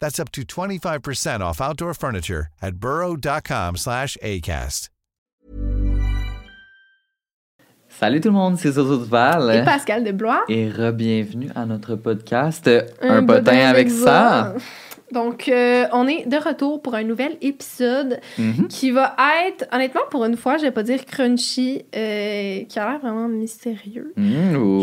That's up to 25% off outdoor furniture at burrow.com slash ACAST. Salut tout le monde, c'est Zozo Duval. Et Pascal de Blois. Et re-bienvenue à notre podcast Un, potin avec ça. Donc, euh, on est de retour pour un nouvel épisode Mhm. qui va être, honnêtement, pour une fois, je vais pas dire crunchy, euh, qui a l'air vraiment mystérieux. Ou-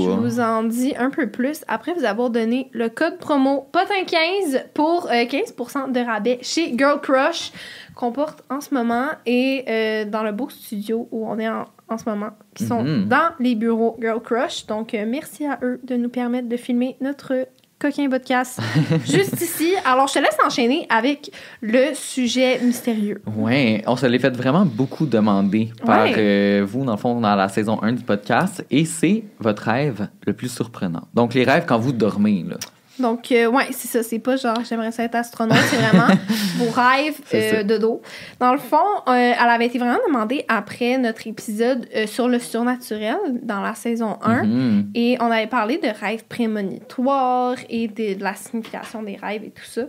Je vous en dis un peu plus après vous avoir donné le code promo POTIN15 pour euh, 15% de rabais chez Girl Crush qu'on porte en ce moment et euh, dans le beau studio où on est en, en ce moment, qui sont Mhm. dans les bureaux Girl Crush. Donc, euh, merci à eux de nous permettre de filmer notre coquin podcast juste ici. Alors, je te laisse enchaîner avec le sujet mystérieux. Ouais, on se l'est fait vraiment beaucoup demander par Ouais. euh, vous, dans le fond, dans la saison 1 du podcast. Et c'est votre rêve le plus surprenant. Donc, les rêves quand vous dormez, là. Donc, euh, ouais, c'est ça. C'est pas genre, j'aimerais ça être astronaute. C'est vraiment vos rêves euh, de dos. Dans le fond, euh, elle avait été vraiment demandée après notre épisode euh, sur le surnaturel dans la saison 1. Mhm. Et on avait parlé de rêves prémonitoires et de, de la signification des rêves et tout ça.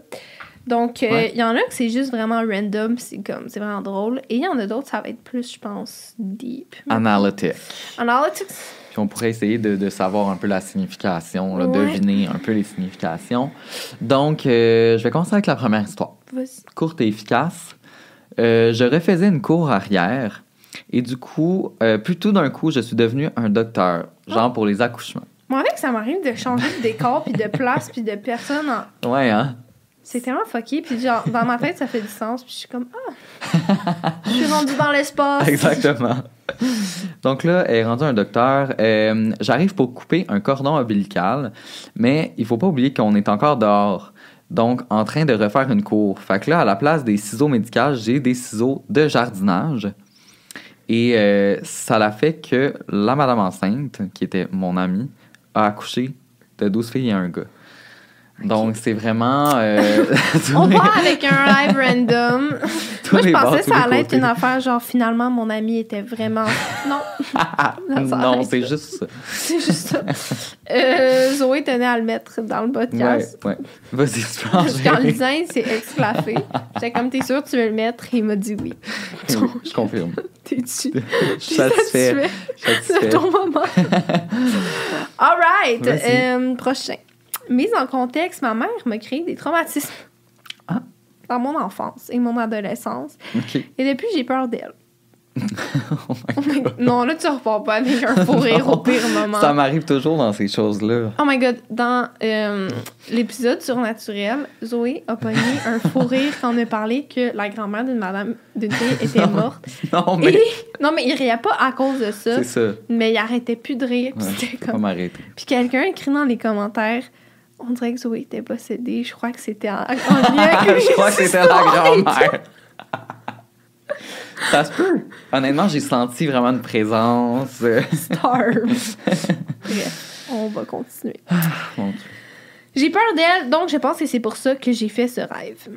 Donc, il Ouais. y en a que c'est juste vraiment random, c'est comme, c'est vraiment drôle. Et il y en a d'autres, ça va être plus, je pense, deep. Analytic. Analytics. Puis on pourrait essayer de, de savoir un peu la signification, là, Ouais. deviner un peu les significations. Donc, euh, je vais commencer avec la première histoire. Courte et efficace. Euh, je refaisais une cour arrière et du coup, euh, plutôt d'un coup, je suis devenu un docteur, genre pour les accouchements. Moi, avec, ça m'arrive de changer de décor, puis de place, puis de personne en, Ouais, hein? C'est tellement fucké, puis genre, dans ma tête, ça fait du sens, puis je suis comme, ah, je suis rendue dans l'espace. Exactement. Donc là, elle est rendue un docteur. Euh, J'arrive pour couper un cordon ombilical, mais il faut pas oublier qu'on est encore dehors. Donc, en train de refaire une cour. Fait que là, à la place des ciseaux médicaux, j'ai des ciseaux de jardinage. Et euh, ça l'a fait que la madame enceinte, qui était mon amie, a accouché de 12 filles et un gars. Donc, c'est vraiment... euh, On part avec un live random. Moi, je pensais que ça allait être une affaire, genre, finalement, mon ami était vraiment. Non, non, c'est juste ça. c'est juste ça. Euh, Zoé tenait à le mettre dans le Ouais, podcast. ouais. Vas-y, tu enchaîner. lisant, il s'est exclafé. J'étais comme, t'es sûr que tu veux le mettre? Et il m'a dit oui. Oui, je confirme. T'es dessus. Je suis satisfait. Satisfait. C'est ton moment. All right. Euh, prochain. Mise en contexte, ma mère m'a créé des traumatismes. Ah. Dans mon enfance et mon adolescence. Et depuis, j'ai peur d'elle. Oh my God. non, là, tu repars pas avec un fou rire au pire moment. Ça m'arrive toujours dans ces choses-là. Oh my god, dans euh, l'épisode surnaturel, Zoé a pogné un fou rire quand on a parlé que la grand-mère d'une madame d'une fille était morte. Non, mais Et, non, mais il riait pas à cause de ça, c'est ça. mais il arrêtait plus de rire. c'était pas m'arrêter. Puis quelqu'un écrit dans les commentaires on dirait que Zoé était possédée. Je crois que c'était en, en je crois que c'était la grand-mère. Ça se peut. Honnêtement, j'ai senti vraiment une présence. Starve. Bref, on va continuer. mon Dieu. J'ai peur d'elle, donc je pense que c'est pour ça que j'ai fait ce rêve.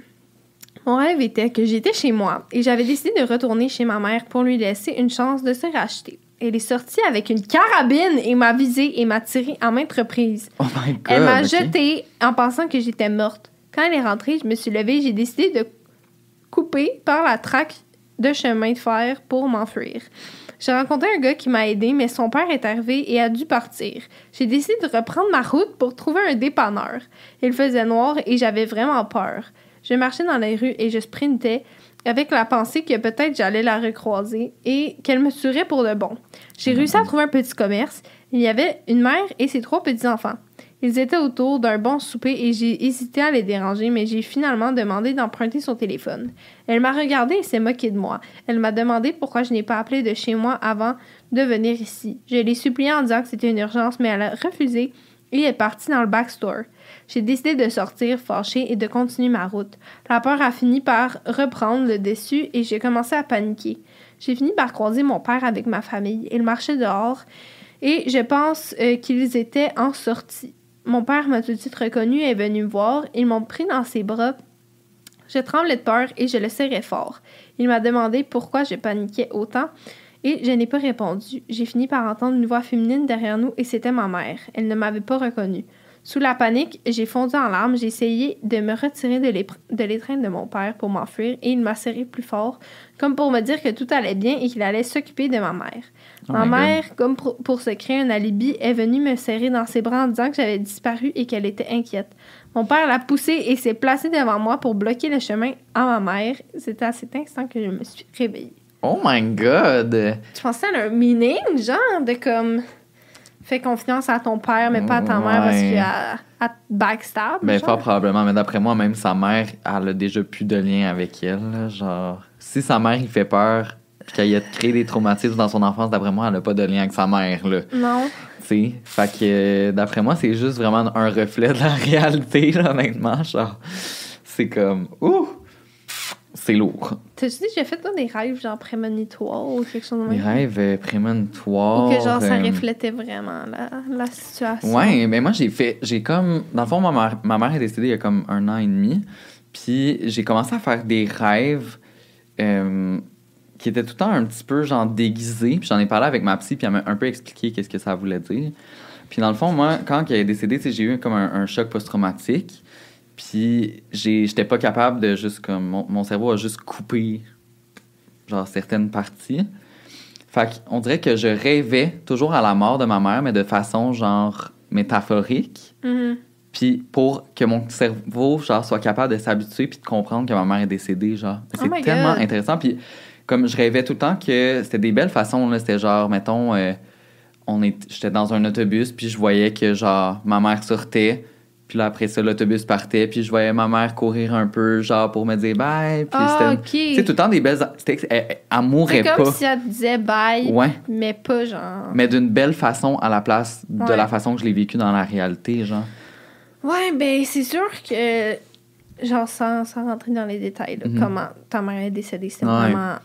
Mon rêve était que j'étais chez moi et j'avais décidé de retourner chez ma mère pour lui laisser une chance de se racheter. Elle est sortie avec une carabine et m'a visé et m'a tiré à maintes reprises. Oh my god. Elle m'a jetée en pensant que j'étais morte. Quand elle est rentrée, je me suis levée et j'ai décidé de couper par la traque de chemin de fer pour m'enfuir. J'ai rencontré un gars qui m'a aidé, mais son père est arrivé et a dû partir. J'ai décidé de reprendre ma route pour trouver un dépanneur. Il faisait noir et j'avais vraiment peur. Je marchais dans la rue et je sprintais avec la pensée que peut-être j'allais la recroiser et qu'elle me tuerait pour de bon. J'ai réussi à trouver un petit commerce. Il y avait une mère et ses trois petits-enfants. Ils étaient autour d'un bon souper et j'ai hésité à les déranger, mais j'ai finalement demandé d'emprunter son téléphone. Elle m'a regardé et s'est moquée de moi. Elle m'a demandé pourquoi je n'ai pas appelé de chez moi avant de venir ici. Je l'ai supplié en disant que c'était une urgence, mais elle a refusé et est partie dans le backstore. J'ai décidé de sortir fâchée et de continuer ma route. La peur a fini par reprendre le dessus et j'ai commencé à paniquer. J'ai fini par croiser mon père avec ma famille. Il marchait dehors et je pense euh, qu'ils étaient en sortie. Mon père m'a tout de suite reconnu et est venu me voir. Ils m'ont pris dans ses bras. Je tremblais de peur et je le serrais fort. Il m'a demandé pourquoi je paniquais autant et je n'ai pas répondu. J'ai fini par entendre une voix féminine derrière nous et c'était ma mère. Elle ne m'avait pas reconnue. Sous la panique, j'ai fondu en larmes. J'ai essayé de me retirer de l'étreinte de mon père pour m'enfuir et il m'a serré plus fort, comme pour me dire que tout allait bien et qu'il allait s'occuper de ma mère. Oh ma God. mère, comme pour, pour se créer un alibi, est venue me serrer dans ses bras en disant que j'avais disparu et qu'elle était inquiète. Mon père l'a poussée et s'est placé devant moi pour bloquer le chemin à ma mère. C'était à cet instant que je me suis réveillée. Oh my god. Tu pensais à un meaning, genre, de comme. Fais confiance à ton père, mais pas à ta mère parce Ouais. qu'elle elle te backstab. Ben, genre. fort probablement, mais d'après moi, même sa mère, elle a déjà plus de lien avec elle. là. Genre, si sa mère, il fait peur, puis qu'elle a créé des traumatismes dans son enfance, d'après moi, elle a pas de lien avec sa mère, là. Non. Tu sais, fait que, euh, d'après moi, c'est juste vraiment un reflet de la réalité, là, honnêtement. Genre, c'est comme, ouh, c'est lourd. T'as-tu déjà fait toi, des rêves, genre prémonitoires ou quelque chose de même? rêves euh, prémonitoires. Ou que genre ça euh, reflétait vraiment la, la situation? Ouais, mais moi j'ai fait, j'ai comme, dans le fond, ma mère, ma mère est décédée il y a comme un an et demi, puis j'ai commencé à faire des rêves euh, qui étaient tout le temps un petit peu genre déguisés, puis j'en ai parlé avec ma psy, puis elle m'a un peu expliqué qu'est-ce que ça voulait dire. Puis dans le fond, moi, quand elle est décédée, j'ai eu comme un, un choc post-traumatique, puis j'étais pas capable de juste comme, mon, mon cerveau a juste coupé genre certaines parties. Fait qu'on dirait que je rêvais toujours à la mort de ma mère, mais de façon genre métaphorique. Mhm. Puis pour que mon cerveau genre soit capable de s'habituer puis de comprendre que ma mère est décédée, genre. Oh C'est tellement God. intéressant. Puis comme je rêvais tout le temps que c'était des belles façons, là. C'était genre, mettons, euh, on est, j'étais dans un autobus puis je voyais que genre ma mère sortait. Puis là, après ça, l'autobus partait, puis je voyais ma mère courir un peu, genre, pour me dire bye. Puis Ah, c'était, ok. tu sais, tout le temps des belles... C'était, elle, elle- mourait C'est comme pas. si elle disait bye, Ouais. mais pas genre. Mais d'une belle façon à la place de Ouais. la façon que je l'ai vécu dans la réalité, genre. Ouais, ben c'est sûr que. Genre, sans, sans rentrer dans les détails, là, Mhm. comment ta mère est décédée, c'était Ouais. vraiment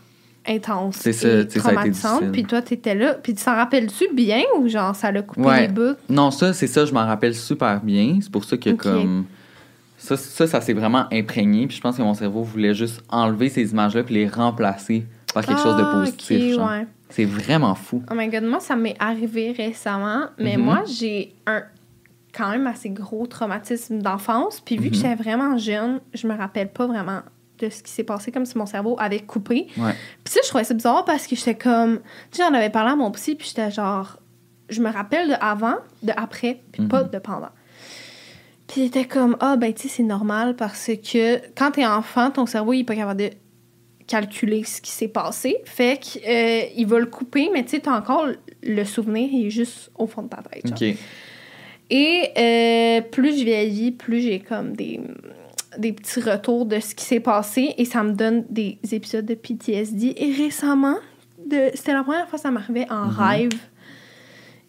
intense. C'est ça, et tu sais, ça a été traumatisante. Puis toi, t'étais là. Puis tu t'en rappelles-tu bien ou genre ça l'a coupé Ouais. les bouts? Non, ça, c'est ça, je m'en rappelle super bien. C'est pour ça que, comme. Ça, ça, ça s'est vraiment imprégné. Puis je pense que mon cerveau voulait juste enlever ces images-là puis les remplacer par quelque chose de Ah, positif. ouais. C'est vraiment fou. Oh my god, moi, ça m'est arrivé récemment, mais Mhm. moi, j'ai un quand même assez gros traumatisme d'enfance. Puis vu que Mhm. j'étais vraiment jeune, je me rappelle pas vraiment de ce qui s'est passé, comme si mon cerveau avait coupé. Ouais. Puis ça, je trouvais ça bizarre parce que j'étais comme... Tu sais, j'en avais parlé à mon psy, puis j'étais genre... Je me rappelle de avant, de après, puis pas Mhm. de pendant. Puis il était comme, ah, ben, tu sais, c'est normal parce que quand t'es enfant, ton cerveau, il est pas capable de calculer ce qui s'est passé. Fait qu'il va le couper, mais tu sais, t'as encore le souvenir, il est juste au fond de ta tête. genre. OK. Et euh, plus je vieillis, plus j'ai comme des, des petits retours de ce qui s'est passé et ça me donne des épisodes de PTSD. Et récemment, de, c'était la première fois que ça m'arrivait en Mhm. rêve.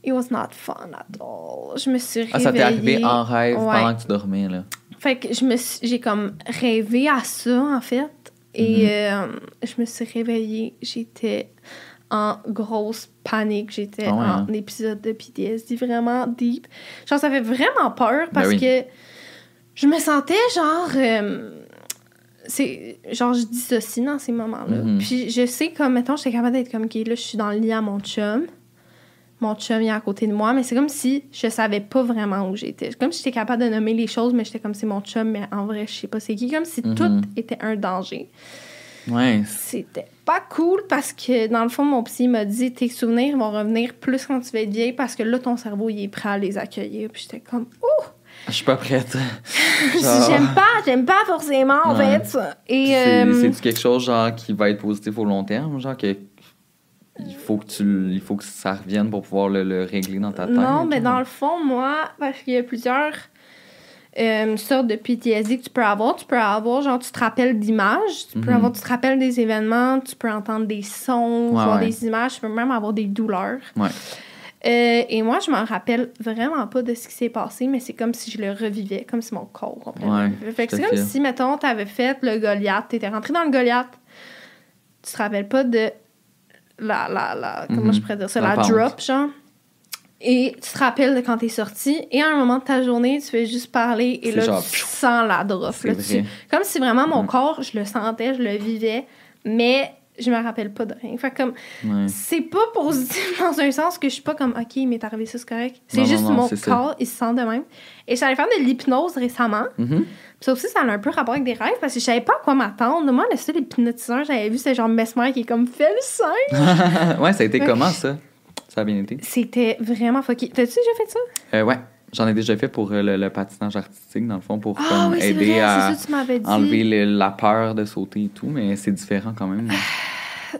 It was not fun at all. Je me suis réveillée. Ah, ça t'est arrivé en rêve Ouais. pendant que tu dormais, là? Fait que je me suis- j'ai comme rêvé à ça, en fait. Et Mhm. euh, je me suis réveillée. J'étais en grosse panique. J'étais Ah ouais, en hein? épisode de PTSD vraiment deep. Genre, ça fait vraiment peur parce Ben oui. que je me sentais genre. euh, c'est genre je dissocie dans ces moments-là. Mhm. Puis je sais comme mettons j'étais capable d'être comme OK, là je suis dans le lit à mon chum. Mon chum est à côté de moi, mais c'est comme si je savais pas vraiment où j'étais. Comme si j'étais capable de nommer les choses, mais j'étais comme c'est mon chum, mais en vrai, je sais pas c'est qui. Comme si tout était un danger. Ouais. C'était pas cool parce que dans le fond, mon psy m'a dit tes souvenirs vont revenir plus quand tu vas être vieille parce que là, ton cerveau il est prêt à les accueillir. Puis j'étais comme ouh! Je suis pas prête. J'aime pas, j'aime pas forcément en Ouais. fait. Et C'est euh, c'est-tu quelque chose genre qui va être positif au long terme, genre que il faut que tu il faut que ça revienne pour pouvoir le, le régler dans ta tête. Non, mais dans le fond, moi, parce qu'il y a plusieurs euh, sortes de PTSD que tu peux avoir. Tu peux avoir, genre, tu te rappelles d'images, tu peux Mhm. avoir, tu te rappelles des événements, tu peux entendre des sons, Ouais, voir ouais. des images, tu peux même avoir des douleurs. Ouais. Euh, et moi, je m'en rappelle vraiment pas de ce qui s'est passé, mais c'est comme si je le revivais, comme si mon corps complètement Ouais. Fait que c'est comme si, mettons, t'avais fait le Goliath, t'étais rentré dans le Goliath, tu te rappelles pas de la, la, la comment Mhm. je pourrais dire ça, La drop, genre? Et tu te rappelles de quand t'es sorti, et à un moment de ta journée, tu fais juste parler, et là, genre, tu sens la drop. Là, tu- Comme si vraiment mon corps, je le sentais, je le vivais, mais je me rappelle pas de rien. Fait comme, Ouais. c'est pas positif dans un sens que je suis pas comme, OK, il m'est arrivé ça, c'est correct. C'est non, juste non, mon ça. corps, il se sent de même. Et j'allais faire de l'hypnose récemment. Mhm. Puis ça aussi, ça a un peu rapport avec des rêves parce que je savais pas à quoi m'attendre. Moi, le seul hypnotiseur j'avais vu, c'est genre Mesmer qui est comme, fais le sein. ouais, ça a été comment ça? Ça a bien été? C'était vraiment fucké. T'as-tu déjà fait ça? Euh, ouais, j'en ai déjà fait pour euh, le, le patinage artistique dans le fond pour Ah comme oui, c'est aider vrai, à ça enlever le- la peur de sauter et tout, mais c'est différent quand même.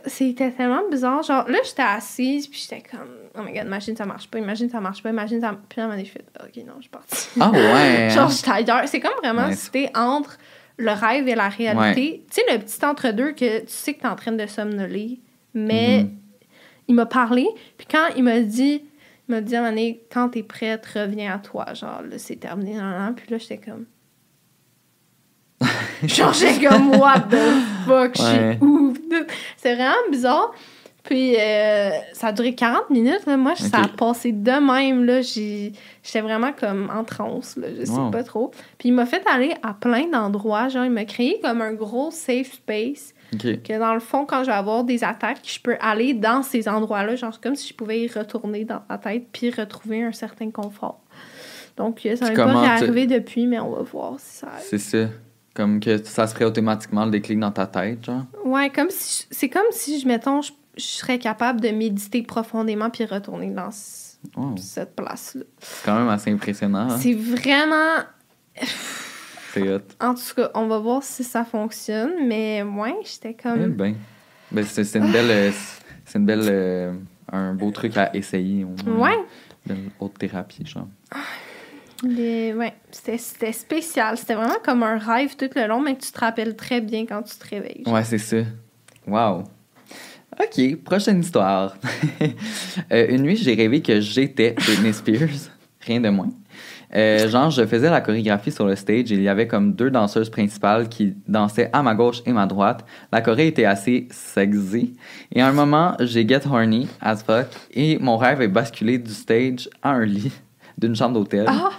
C'était tellement bizarre. Genre, là, j'étais assise, puis j'étais comme, oh my god, imagine ça marche pas, imagine ça marche pas, imagine ça. Puis là, elle m'a fait, ok, non, je suis partie. Ah ouais. Genre, j'étais ailleurs. C'est comme vraiment Ouais. si t'es entre le rêve et la réalité. Tu sais, le petit entre-deux que tu sais que t'es en train de somnoler, mais Mhm. il m'a parlé. Puis quand il m'a dit, il m'a dit à un moment donné, quand t'es prête, reviens à toi. Genre, là, c'est terminé. nan, nan. Puis là, j'étais comme. Genre, j'étais comme, what the fuck, je suis où? C'est vraiment bizarre. Puis euh, ça a duré 40 minutes. Là. Moi, ça a passé de même. Là. J'étais vraiment comme en transe. Là. Je sais Wow. pas trop. Puis il m'a fait aller à plein d'endroits. Genre, il m'a créé comme un gros safe space. Que dans le fond, quand je vais avoir des attaques, je peux aller dans ces endroits-là. Genre, comme si je pouvais y retourner dans ma tête puis retrouver un certain confort. Donc, ça n'est pas réarrivé depuis, mais on va voir si ça arrive. C'est ça. Comme que ça se ferait automatiquement le déclic dans ta tête, genre? Ouais, comme si c'est comme si je mettons je, je serais capable de méditer profondément puis retourner dans cette place là. C'est quand même assez impressionnant. hein? C'est vraiment C'est hot. en tout cas, on va voir si ça fonctionne, mais ouais, j'étais Eh comme ben. Ben, c'est c'est une belle. euh, C'est une belle. euh, un beau truc à essayer. au moins. ouais, Une haute thérapie, genre. C'était spécial, c'était vraiment comme un rêve tout le long mais que tu te rappelles très bien quand tu te réveilles. Ouais, c'est ça. Wow. OK, prochaine histoire. Euh, une nuit, j'ai rêvé que j'étais Britney Spears. Rien de moins. Euh, genre, je faisais la chorégraphie sur le stage il y avait comme deux danseuses principales qui dansaient à ma gauche et ma droite. La choré était assez sexy. Et à un moment, j'ai get horny as fuck et mon rêve est basculé du stage à un lit d'une chambre d'hôtel. Ah!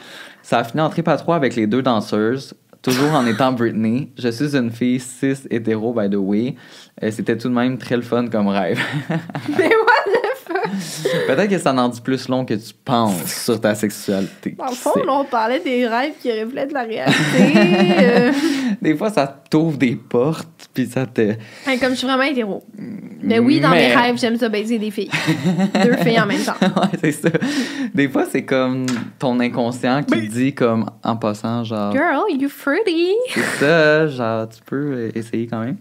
Ça a fini en trip à trois avec les deux danseuses, toujours en étant Britney. Je suis une fille cis hétéro, by the way. Euh, C'était tout de même très le fun comme rêve. Mais what the fuck? Peut-être que ça en dit plus long que tu penses sur ta sexualité. Dans le fond, là, on parlait des rêves qui reflètent la réalité. euh, Des fois, ça t'ouvre des portes, puis ça te... comme je suis vraiment hétéro. Mais oui, dans mes Mais- rêves, j'aime ça baiser des filles. Deux filles en même temps. ouais, c'est ça. Des fois, c'est comme ton inconscient qui te dit comme en passant, genre... Girl, you fruity. C'est ça, genre, tu peux essayer quand même.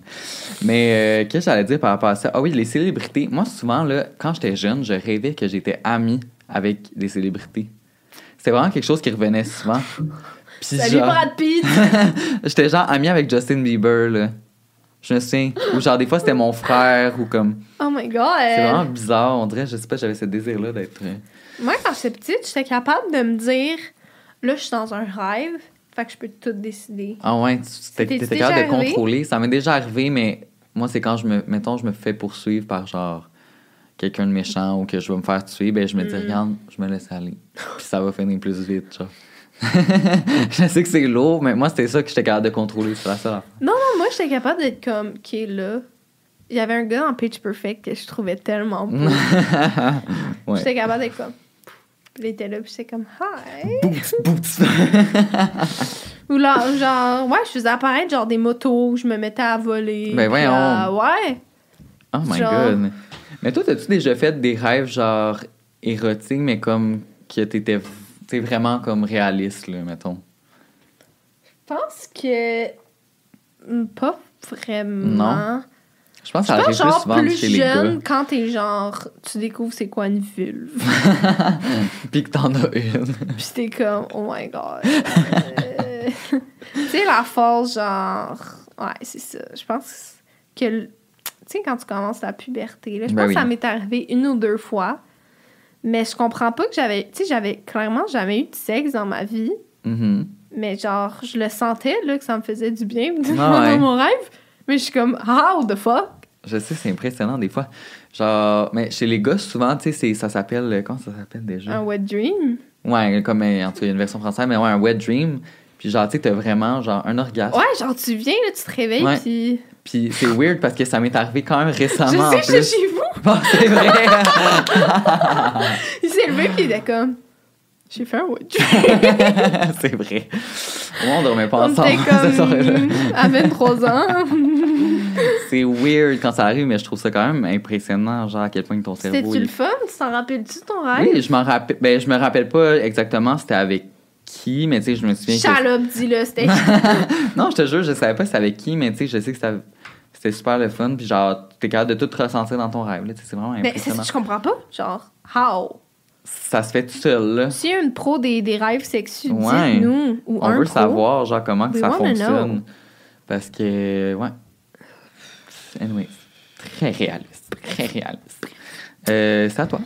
Mais euh, qu'est-ce que j'allais dire par rapport à ça? Ah oui, les célébrités. Moi, souvent, là, quand j'étais jeune, je rêvais que j'étais ami avec des célébrités. C'était vraiment quelque chose qui revenait souvent. Salut genre, Brad Pitt. j'étais genre ami avec Justin Bieber, là. Je me souviens. Ou genre, des fois, c'était mon frère, ou comme... Oh my god. C'est vraiment bizarre. On dirait, je sais pas, j'avais ce désir-là d'être... euh, Moi, quand j'étais petite, j'étais capable de me dire là, je suis dans un rêve, fait que je peux tout décider. Ah ouais, t'étais capable de contrôler. Ça m'est déjà arrivé, mais moi, c'est quand je me, mettons, je me fais poursuivre par genre quelqu'un de méchant ou que je vais me faire tuer, ben je me dis, Mm. regarde, je me laisse aller. Puis ça va finir plus vite, genre. je sais que c'est lourd, mais moi, c'était ça que j'étais capable de contrôler. C'est affaire. Non, non, moi, j'étais capable d'être comme, OK, là. Il y avait un gars dans Pitch Perfect que je trouvais tellement beau. Ouais. J'étais capable d'être comme. Il était là, puis j'étais comme, hi. Boots, boots. Ou là, genre, ouais, je faisais apparaître genre des motos, je me mettais à voler. Ben voyons. euh, ouais. Oh my Genre- god. Mais toi, t'as-tu déjà fait des rêves genre érotiques, mais comme que t'étais t'es vraiment comme réaliste, là, mettons? Je pense que. Pas vraiment. Non. Je pense que ça arrive plus genre souvent plus chez les jeune gars. quand t'es genre. Tu découvres c'est quoi une vulve. Puis que t'en as une. Puis t'es comme, oh my god. Euh, tu sais, la force, genre. Ouais, c'est ça. Je pense que. Tu sais, quand tu commences la puberté, là, je Ben pense oui. que ça m'est arrivé une ou deux fois. Mais je comprends pas que j'avais. Tu sais, j'avais clairement jamais eu de sexe dans ma vie. Mhm. Mais genre, je le sentais, là, que ça me faisait du bien Ah ouais. dans mon rêve. Mais je suis comme, how the fuck? Je sais, c'est impressionnant des fois. Genre, mais chez les gars, souvent, tu sais, ça s'appelle. euh, Comment ça s'appelle déjà? Un wet dream? Ouais, comme euh, en tout cas, il y a une version française, mais ouais, un wet dream. Puis genre, tu sais, t'as vraiment genre un orgasme. Ouais, genre, tu viens, là, tu te réveilles, puis. Puis c'est weird parce que ça m'est arrivé quand même Je récemment. en sais, plus. chez vous. Bon, c'est vrai. Il s'est levé, puis il était comme, j'ai fait un dream. c'est vrai. On dormait pas On ensemble. comme à 23 ans. C'est weird quand ça arrive, mais je trouve ça quand même impressionnant, genre à quel point ton cerveau. C'était-tu il- le fun? Tu t'en rappelles-tu ton rêve? Oui, je m'en rappelle. Ben, je me rappelle pas exactement c'était avec qui, mais tu sais, je me souviens. que- Chalope, dis-le, c'était. Non, je te jure, je savais pas c'était avec qui, mais tu sais, je sais que ça- c'était super le fun, puis genre, t'es capable de tout ressentir dans ton rêve, là, c'est vraiment Mais c'est impressionnant. ça, je comprends pas? Genre, how? Ça se fait tout seul, là. Si une pro des, des rêves sexuels, Ouais. Ou On un veut pro. savoir, genre, comment que ça fonctionne. know. Parce que, ouais. Anyway, très réaliste. Très réaliste. Euh, c'est à toi.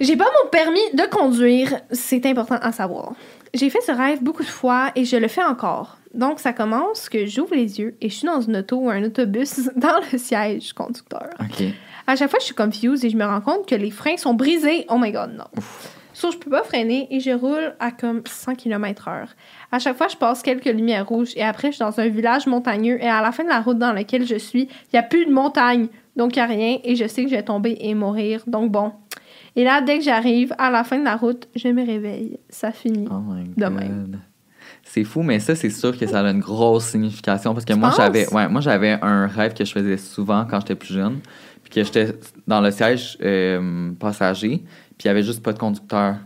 J'ai pas mon permis de conduire, c'est important à savoir. J'ai fait ce rêve beaucoup de fois et je le fais encore. Donc, ça commence que j'ouvre les yeux et je suis dans une auto ou un autobus dans le siège conducteur. OK. À chaque fois, je suis confuse et je me rends compte que les freins sont brisés. Oh my god, non. Sauf je peux pas freiner et je roule à comme 100 km/h. À chaque fois, je passe quelques lumières rouges et après, je suis dans un village montagneux et à la fin de la route dans laquelle je suis, il y a plus de montagne. Donc, il y a rien et je sais que je vais tomber et mourir. Donc, bon. Et là, dès que j'arrive à la fin de la route, je me réveille. Ça finit. Oh my De god. même. C'est fou, mais ça, c'est sûr que ça a une grosse signification parce que Tu moi, j'avais ouais, moi j'avais un rêve que je faisais souvent quand j'étais plus jeune, puis que j'étais dans le siège euh, passager, puis il y avait juste pas de conducteur.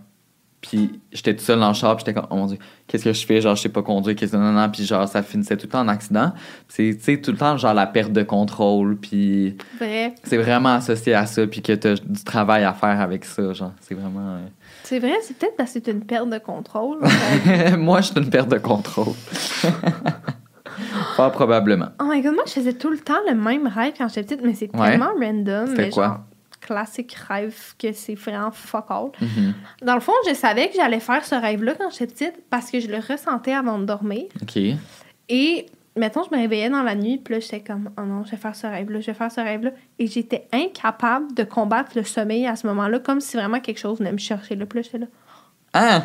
Puis j'étais tout seul dans le char, puis j'étais comme, oh mon dieu, qu'est-ce que je fais? Genre, je sais pas conduire, qu'est-ce que non, non, puis genre, ça finissait tout le temps en accident. C'est, tu sais, tout le temps, genre, la perte de contrôle, puis Vrai. c'est vraiment associé à ça, puis que t'as du travail à faire avec ça, genre, c'est vraiment. C'est vrai, c'est peut-être parce que c'est une perte de contrôle. euh, moi, je suis une perte de contrôle. Pas probablement. oh my god, moi, je faisais tout le temps le même rêve quand j'étais petite, mais c'est Ouais. tellement random. C'était quoi? genre, classique rêve que c'est vraiment fuck all. Mhm. Dans le fond, je savais que j'allais faire ce rêve-là quand j'étais petite parce que je le ressentais avant de dormir. OK. Et, mettons, je me réveillais dans la nuit, puis là, j'étais comme, oh non, je vais faire ce rêve-là, je vais faire ce rêve-là. Et j'étais incapable de combattre le sommeil à ce moment-là, comme si vraiment quelque chose venait me chercher. Là. Puis là, j'étais là. Ah!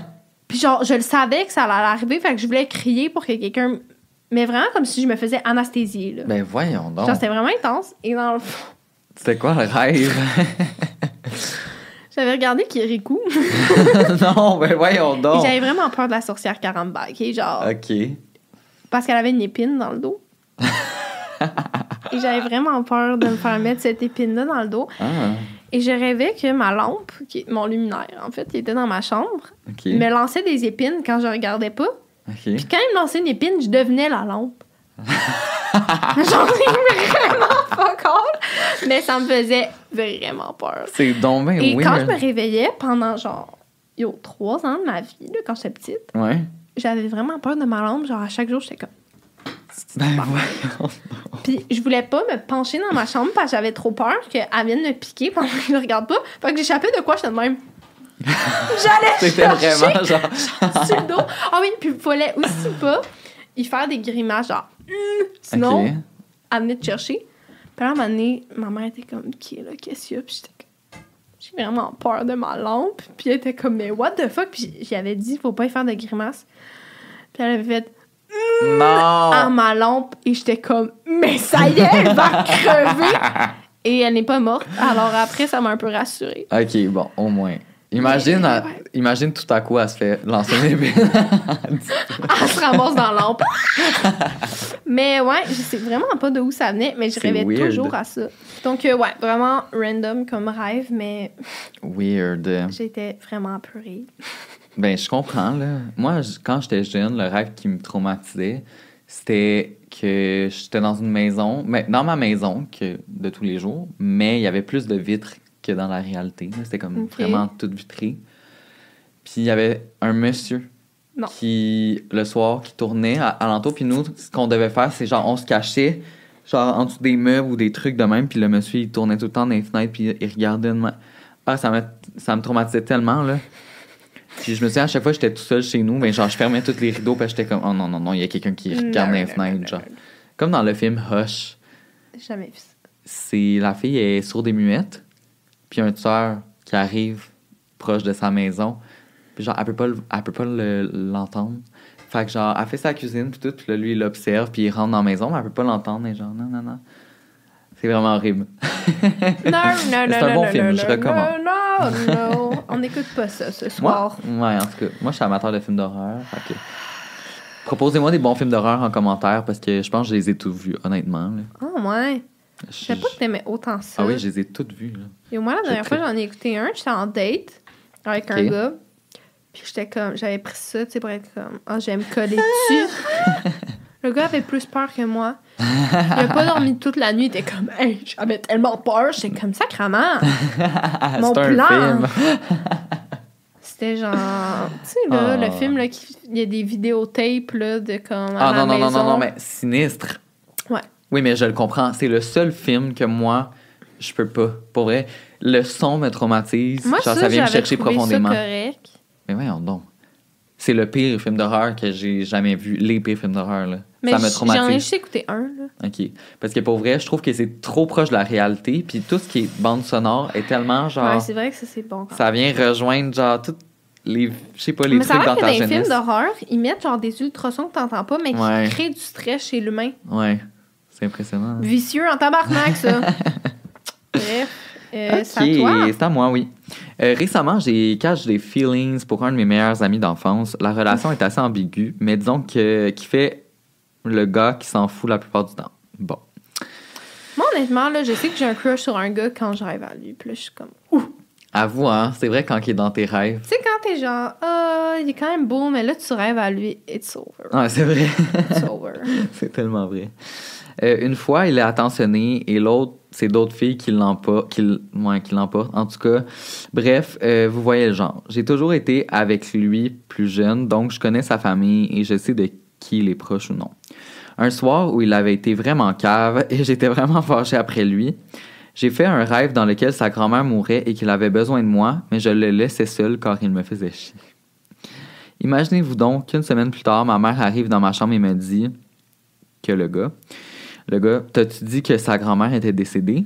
Puis genre, je le savais que ça allait arriver, fait que je voulais crier pour que quelqu'un. Mais vraiment comme si je me faisais anesthésier, là. Ben voyons donc. Genre, c'était vraiment intense. Et dans le fond, C'était quoi le rêve? j'avais regardé Kirikou. non, ben voyons donc. j'avais vraiment peur de la sorcière Karamba, ok? Genre, OK. parce qu'elle avait une épine dans le dos. et j'avais vraiment peur de me faire mettre cette épine-là dans le dos. Ah, Et je rêvais que ma lampe, qui est mon luminaire, en fait, qui était dans ma chambre, me lançait des épines quand je regardais pas. Puis quand il me lançait une épine, je devenais la lampe. Genre, c'est vraiment fuck all, mais ça me faisait vraiment peur. C'est donc ben Et weird. quand je me réveillais pendant genre, yo, trois ans de ma vie, là, quand j'étais petite, Ouais. j'avais vraiment peur de ma lampe. Genre, à chaque jour, j'étais comme. Ben voyons. Puis je voulais pas me pencher dans ma chambre parce que j'avais trop peur qu'elle vienne me piquer pendant que je le regarde pas. Fait que j'échappais de quoi, j'étais de même. J'allais C'était chercher vraiment genre. sur le dos. Ah oui, puis il fallait aussi pas y faire des grimaces, genre. Hum Sinon, OK. elle venait te chercher. Puis à un moment donné, ma mère était comme, OK, là, qu'est-ce qu'il y a? Puis j'étais comme, j'ai vraiment peur de ma lampe. Puis elle était comme, mais what the fuck? Puis j'y avais dit, faut pas y faire de grimaces. Puis elle avait fait, Non! à ma lampe et j'étais comme, mais ça y est, elle va crever! Et elle n'est pas morte. Alors après, ça m'a un peu rassurée. Ok, bon, au moins. Imagine, imagine tout à coup, elle se fait lancer une épée. Elle se ramasse dans lampe. mais ouais, je sais vraiment pas de où ça venait, mais je rêvais weird. toujours à ça. Donc, euh, ouais, vraiment random comme rêve, mais Weird. j'étais vraiment apeurée. Ben, je comprends, là. Moi, quand j'étais jeune, le rêve qui me traumatisait, c'était que j'étais dans une maison, mais dans ma maison que de tous les jours, mais il y avait plus de vitres que dans la réalité. C'était comme vraiment tout vitré. Puis il y avait un monsieur Non. qui, le soir, qui tournait à, alentour. Puis nous, ce qu'on devait faire, c'est genre, on se cachait, genre en dessous des meubles ou des trucs de même. Puis le monsieur, il tournait tout le temps dans les fenêtres, puis il regardait de Ah, ça, m'a- ça me traumatisait tellement, là. Puis je me souviens, à chaque fois, j'étais tout seul chez nous, mais genre, je fermais tous les rideaux, puis j'étais comme, oh non, non, non, il y a quelqu'un qui regarde Non, dans les non, fenêtres, genre. Comme dans le film Hush. Jamais vu ça. C'est la fille est sourde et muette, puis un tueur qui arrive proche de sa maison, puis genre, elle peut pas, le- elle peut pas le- l'entendre. Fait que genre, elle fait sa cuisine, puis tout, puis là, lui, il l'observe, puis il rentre dans la maison, mais elle peut pas l'entendre, et genre, non, non, non. C'est vraiment horrible. Non, non, non, C'est non, un bon non, film, non, je non, recommande. Non, non, on n'écoute pas ça ce Moi, soir. ouais, en tout cas, moi, je suis amateur de films d'horreur. que Proposez-moi des bons films d'horreur en commentaire parce que je pense que je les ai tous vus, honnêtement. là. Oh, ouais. Je- savais pas que t'aimais autant ça. Ah oui, je les ai toutes vues. Là. Et moi, la dernière fois, j'en ai écouté un. J'étais en date avec un gars. Puis j'étais comme, j'avais pris ça, tu sais, pour être comme, ah, je vais me coller dessus. Le gars avait plus peur que moi. Il a pas dormi toute la nuit. Il était comme, hey, j'avais tellement peur. J'étais comme, sacrament. Mon plan. C'était genre, tu sais, là, Ah. le film, là, qui- il y a des vidéotapes, là, de comme. Ah non, non, non, non, non, mais sinistre. Oui, mais je le comprends. C'est le seul film que moi, je peux pas. Pour vrai, le son me traumatise. Moi, Genre, ça, ça vient me chercher profondément. Ça correct. Mais voyons donc. C'est le pire film d'horreur que j'ai jamais vu. Les pires films d'horreur, là. Mais ça me j- j'en ai traumatise. juste écouté un, là. OK. Parce que pour vrai, je trouve que c'est trop proche de la réalité. Puis tout ce qui est bande sonore est tellement genre. Ouais, c'est vrai que ça, c'est bon. quand ça vient rejoindre genre toutes les. Je sais pas, les mais trucs dans que ta dans les films d'horreur, ils mettent genre des ultrasons que t'entends pas, mais qui Ouais. créent du stress chez l'humain. Ouais. C'est impressionnant. hein. Vicieux en tabarnak, ça. Bref, euh, Ok, c'est à moi, oui. Euh, récemment, j'ai catch des feelings pour un de mes meilleurs amis d'enfance. La relation est assez ambiguë, mais disons que qui fait le gars qui s'en fout la plupart du temps. Bon. Moi, honnêtement, là, je sais que j'ai un crush sur un gars quand je rêve à lui. Puis là, je suis comme. Tu Avoue, hein, c'est vrai quand il est dans tes rêves. sais, quand t'es genre, ah, il est quand même beau, mais là, tu rêves à lui, it's over. Ouais, c'est vrai. It's over. c'est tellement vrai. Euh, une fois, il est attentionné et l'autre, c'est d'autres filles qui l'emportent. Qui, ouais, qui. En tout cas, bref, euh, vous voyez le genre. J'ai toujours été avec lui plus jeune, donc je connais sa famille et je sais de qui il est proche ou non. Un soir où il avait été vraiment cave et j'étais vraiment fâché après lui, j'ai fait un rêve dans lequel sa grand-mère mourait et qu'il avait besoin de moi, mais je le laissais seul car il me faisait chier. Imaginez-vous donc qu'une semaine plus tard, ma mère arrive dans ma chambre et me dit que le gars, le gars, t'as-tu dit que sa grand-mère était décédée?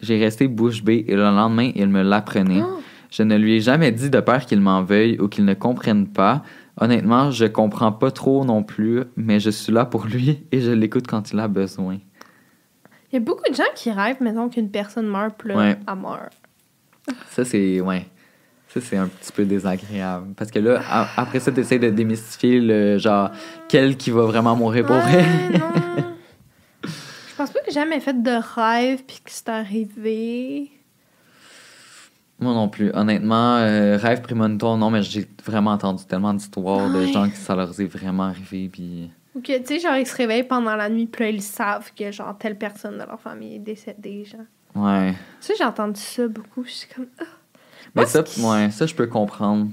J'ai resté bouche bée et le lendemain, il me l'apprenait. Oh. Je ne lui ai jamais dit de peur qu'il m'en veuille ou qu'il ne comprenne pas. Honnêtement, je comprends pas trop non plus, mais je suis là pour lui et je l'écoute quand il a besoin. Il y a beaucoup de gens qui rêvent, mettons, qu'une personne meurt, Ouais. elle meurt. Ça, c'est. Ouais. Ça, c'est un petit peu désagréable. Parce que là, après ça, t'essayes de démystifier le genre, quel qui va vraiment mourir pour vrai. Ouais, non. Je pense pas que j'ai jamais fait de rêve puis que c'est arrivé. Moi non plus. Honnêtement, euh, rêve prémonitoire, non, mais j'ai vraiment entendu tellement d'histoires de gens qui ça leur est vraiment arrivé. Puis... Ou que, tu sais, genre, ils se réveillent pendant la nuit, puis là, ils savent que, genre, telle personne de leur famille est décédée, genre. Ouais. Tu sais, j'ai entendu ça beaucoup, je suis comme... ah. Mais Moi, ça, ouais, ça, je peux comprendre.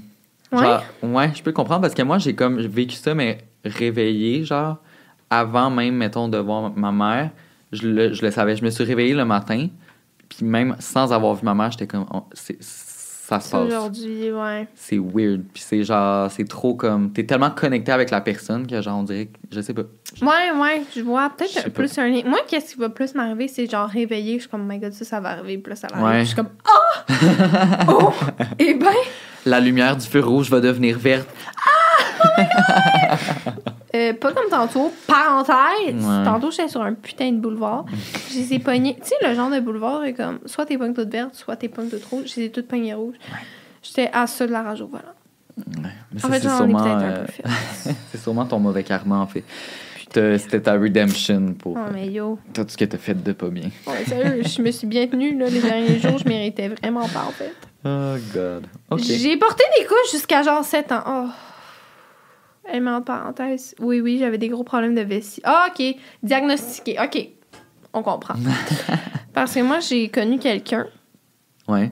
Ouais? Genre, ouais, je peux comprendre parce que moi, j'ai comme vécu ça, mais réveillé, genre, avant même, mettons, de voir ma mère, je le, je le savais. Je me suis réveillé le matin, puis même sans avoir vu ma mère, j'étais comme, oh, c'est- ça se passe. aujourd'hui, ouais. C'est weird. Puis c'est genre, c'est trop comme, t'es tellement connecté avec la personne que, genre, on dirait, que- je sais pas. Ouais, ouais, je vois peut-être pas. plus un lien. Moi, qu'est-ce qui va plus m'arriver, c'est genre réveiller, je suis comme, oh my god, ça, ça va arriver, puis là, ça arrive. Ouais. Je suis comme, ah! oh! Eh ben, La lumière du feu rouge va devenir verte. Euh, pas comme tantôt. Parenthèse. Ouais. Tantôt, j'étais sur un putain de boulevard. Je les ai pognés. Tu sais, le genre de boulevard est comme soit t'es pognes toutes vertes, soit t'es pognes toutes rouges. Je les ai toutes pognées rouges. J'étais à ça de la rage au volant. Mais En ça, fait, c'est sûrement, euh, c'est sûrement ton mauvais karma, en fait. C'était ta redemption pour Oh, mais yo. tout ce que t'as fait de pas bien. Ouais, sérieux, je me suis bien tenue, là, les derniers jours. Je méritais vraiment pas, en fait. Oh, God. J'ai porté des couches jusqu'à genre 7 ans. Oh. Elle met en parenthèse. Oui, oui, j'avais des gros problèmes de vessie. Ah, OK. Diagnostiqué. OK. On comprend. Parce que moi, j'ai connu quelqu'un Ouais.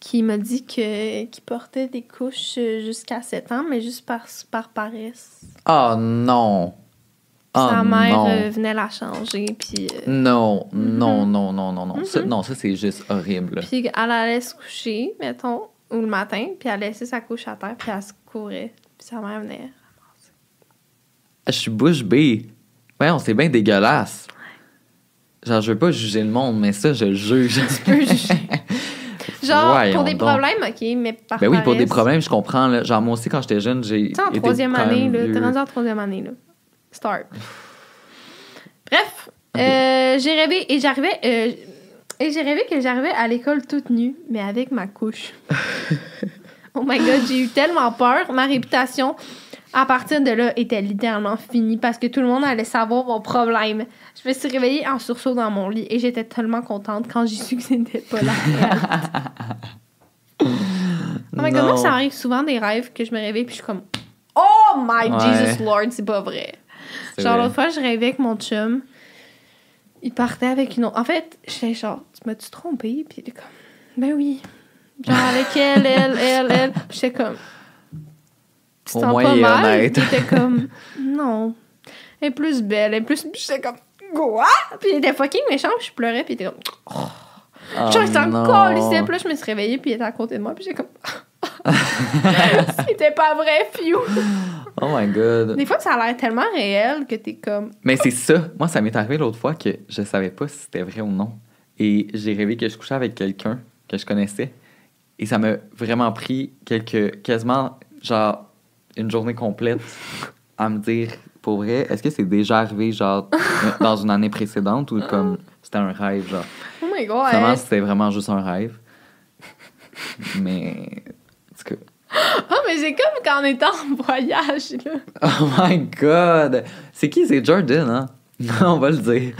qui m'a dit que qu'il portait des couches euh, jusqu'à 7 ans, mais juste par, par paresse. Oh, non. Oh, Sa mère euh, venait la changer, puis... euh, Non, non, non, non, non, non. Ça, Mhm. non, ça, c'est juste horrible. Puis elle allait se coucher, mettons, ou le matin, puis elle laissait sa couche à terre, puis elle se courait. Puis sa mère venait. Je suis bouche bée. Ouais, on c'est bien dégueulasse. Genre, je veux pas juger le monde, mais ça, je le juge. peux juger. Genre, Voyons pour des donc. problèmes, OK, mais par Ben oui, pour des problèmes, je comprends. Là. Genre, moi aussi, quand j'étais jeune, j'ai. Tu sais, en troisième année, là. T'es rendu en troisième année, là. Start. Bref, euh, j'ai rêvé et j'arrivais. euh, et j'ai rêvé que j'arrivais à l'école toute nue, mais avec ma couche. oh my god, j'ai eu tellement peur. Ma réputation, à partir de là, était littéralement finie parce que tout le monde allait savoir mon problème. Je me suis réveillée en sursaut dans mon lit et j'étais tellement contente quand j'ai su que c'était pas la réalité. Oh my god, moi, ça arrive souvent des rêves que je me réveille puis je suis comme Oh my Ouais. Jesus Lord, c'est pas vrai. Genre, l'autre fois, je rêvais avec mon chum. Il partait avec une autre. En fait, j'étais genre, tu m'as-tu trompé? Puis il était comme, ben oui. Genre, avec elle, elle, elle, elle. Puis j'étais comme, tu moins, pas est mal? il était comme, non. Elle est plus belle, elle est plus. Puis j'étais comme, quoi? Puis il était fucking méchant, puis je pleurais, puis il était comme, Oh, genre, il s'en. Puis là, je me suis réveillée, puis il était à côté de moi, puis j'étais comme, c'était pas vrai, fiou. Oh my god. Des fois, ça a l'air tellement réel que t'es comme, Mais c'est ça. Moi, ça m'est arrivé l'autre fois que je savais pas si c'était vrai ou non. Et j'ai rêvé que je couchais avec quelqu'un que je connaissais. Et ça m'a vraiment pris quelques. quasiment, genre, une journée complète à me dire, pour vrai, est-ce que c'est déjà arrivé, genre, dans une année précédente ou comme c'était un rêve, genre? oh my god. Finalement, c'était vraiment juste un rêve. Mais. Ah, mais c'est comme quand on était en voyage, là. Oh my god! C'est qui? C'est Jordan, hein? On va le dire.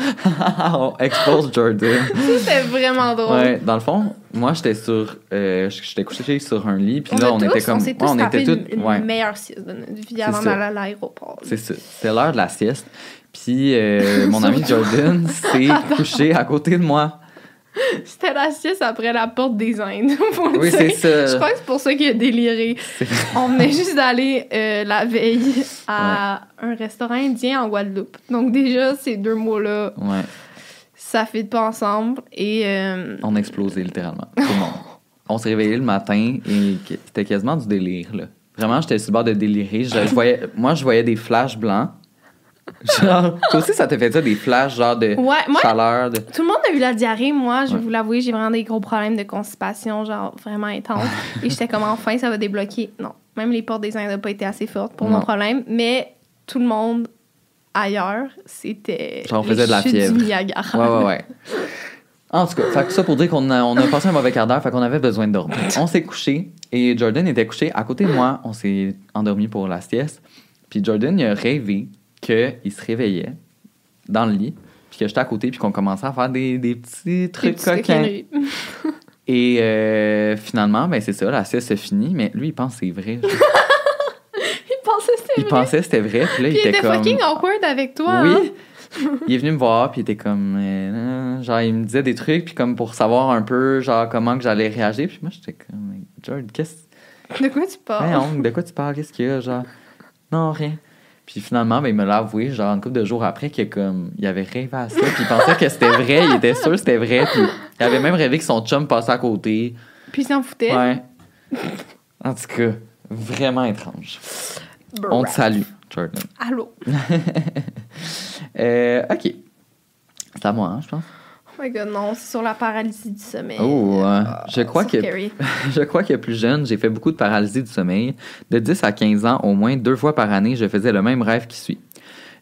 On expose Jordan. Ça, c'était vraiment drôle. Ouais, dans le fond, moi, j'étais sur. euh, j'étais couché sur un lit, puis là, on tous, était comme. on ouais, tous on était toutes. une Ouais, meilleure sieste de notre vie avant d'aller à l'aéroport. c'est ça. C'était l'heure de la sieste. Puis euh, mon ami Jordan s'est couché à côté de moi. C'était la sieste après la porte des Indes. Oui, c'est ça. Je crois que c'est pour ça qu'il a déliré. On venait juste d'aller euh, la veille à un restaurant indien en Guadeloupe. Donc déjà, ces deux mots-là, Ouais, ça fait pas ensemble. Et euh, on a explosé littéralement. Tout le monde. On s'est réveillé le matin et c'était quasiment du délire, là. Vraiment, j'étais sur le bord de délirer. Je, je voyais, moi, je voyais des flashs blancs. Genre, toi aussi, ça t'a fait ça, des flashs, genre de ouais, moi, chaleur. De... Tout le monde a eu la diarrhée. Moi, je vais vous l'avouer, j'ai vraiment des gros problèmes de constipation, genre vraiment intense. Et j'étais comme enfin, ça va débloquer. Non, même les portes des Indes n'ont pas été assez fortes pour mon Non. problème. Mais tout le monde ailleurs, c'était. Genre, on faisait de la fièvre. Du Niagara. Ouais, ouais, ouais. En tout cas, fait que ça pour dire qu'on a, on a passé un mauvais quart d'heure, fait qu'on avait besoin de dormir. On s'est couché et Jordan était couché à côté de moi. On s'est endormi pour la sieste. Puis Jordan, il a rêvé qu'il se réveillait dans le lit, puis que j'étais à côté, puis qu'on commençait à faire des, des petits trucs coquins. Et euh, finalement, ben c'est ça, la sieste se finit, mais lui, il pense que c'est vrai. Il pensait que c'était Il vrai. pensait que c'était vrai, puis là, Puis il était comme... fucking awkward avec toi. hein? Oui. il est venu me voir, puis il était comme. euh, genre, il me disait des trucs, puis comme pour savoir un peu, genre, comment que j'allais réagir. Puis moi, j'étais comme. George, qu'est-ce. De quoi tu parles? De quoi tu parles? Qu'est-ce qu'il y a? Genre? Non, rien. Puis finalement, ben, il me l'a avoué, genre, une couple de jours après, que comme. Il avait rêvé à ça, puis il pensait que c'était vrai, il était sûr que c'était vrai, puis il avait même rêvé que son chum passait à côté. Puis il s'en foutait. Ouais. En tout cas, vraiment étrange. On te salue, Jordan. Allô? Euh, ok. C'est à moi, hein, je pense. Oh my god, non, c'est sur la paralysie du sommeil. Oh, euh, je crois que scary. je crois que plus jeune, j'ai fait beaucoup de paralysie du sommeil. De 10 à 15 ans, au moins deux fois par année, je faisais le même rêve qui suit.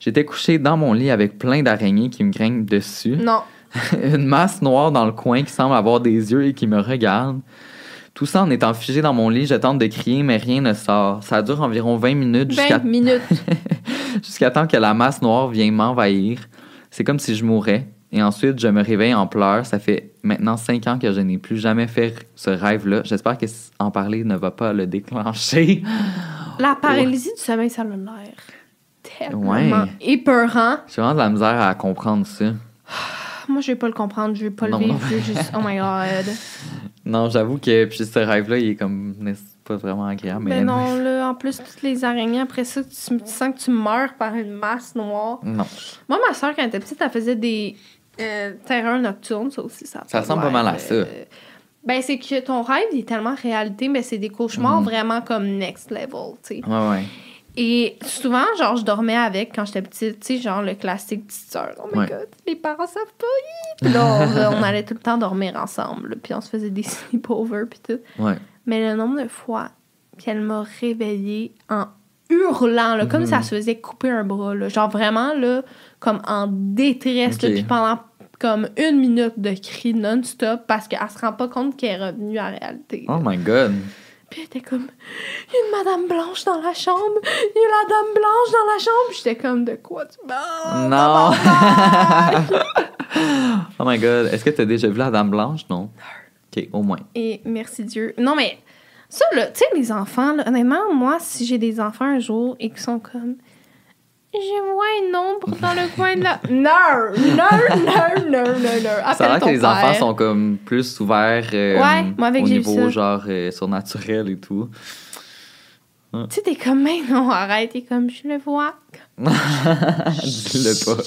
J'étais couché dans mon lit avec plein d'araignées qui me grimpent dessus. Non. Une masse noire dans le coin qui semble avoir des yeux et qui me regarde. Tout ça en étant figé dans mon lit, je tente de crier, mais rien ne sort. Ça dure environ 20 minutes jusqu'à 20 minutes. jusqu'à temps que la masse noire vienne m'envahir. C'est comme si je mourais. Et ensuite, je me réveille en pleurs. Ça fait maintenant cinq ans que je n'ai plus jamais fait ce rêve-là. J'espère que en parler ne va pas le déclencher. La paralysie du sommeil, l'air tellement Ouais. épeurant. J'ai vraiment de la misère à comprendre ça. Moi, je vais pas le comprendre, je vais pas Non, le vivre, je vais juste... Oh my god. Non, j'avoue que puis ce rêve-là, il est comme pas vraiment agréable. Mais Mais non, là, en plus, toutes les araignées, après ça, tu, tu sens que tu meurs par une masse noire. Non. Moi, ma soeur, quand elle était petite, elle faisait des euh, terreurs nocturnes, ça aussi, ça Ça ressemble pas mal à l'air, ça. euh, Ben, c'est que ton rêve, il est tellement réalité, mais c'est des cauchemars Mhm. vraiment comme next level, tu sais. Ouais, ouais. Et souvent, genre, je dormais avec quand j'étais petite, tu sais, genre le classique petite sœur. Oh my Ouais. god, les parents savent pas. Puis là, on, on allait tout le temps dormir ensemble, là, puis on se faisait des sleepovers, puis tout. Ouais. Mais le nombre de fois qu'elle m'a réveillée en hurlant, là, comme Mhm. si ça se faisait couper un bras, là, genre vraiment, là, comme en détresse, là, Ok. puis pendant comme une minute de cris non-stop parce qu'elle se rend pas compte qu'elle est revenue à la réalité. Oh my god. Puis elle était comme, il y a une madame blanche dans la chambre, il y a la dame blanche dans la chambre. J'étais comme, de quoi tu parles? Non! oh my god. Est-ce que tu as déjà vu la Dame Blanche? Non. Ok, au moins. Et merci Dieu. Non, mais ça, là, tu sais, les enfants, là, honnêtement, moi, si j'ai des enfants un jour et qui sont comme, je vois une ombre dans le coin de la. Non! Non, non, non, non, non. Ça a l'air que les père. enfants sont comme plus ouverts euh, Ouais, moi, avec au niveau ça. genre euh, surnaturel et tout. Tu sais, t'es comme, mais non, arrête. T'es comme, je le vois. Dis-le pas.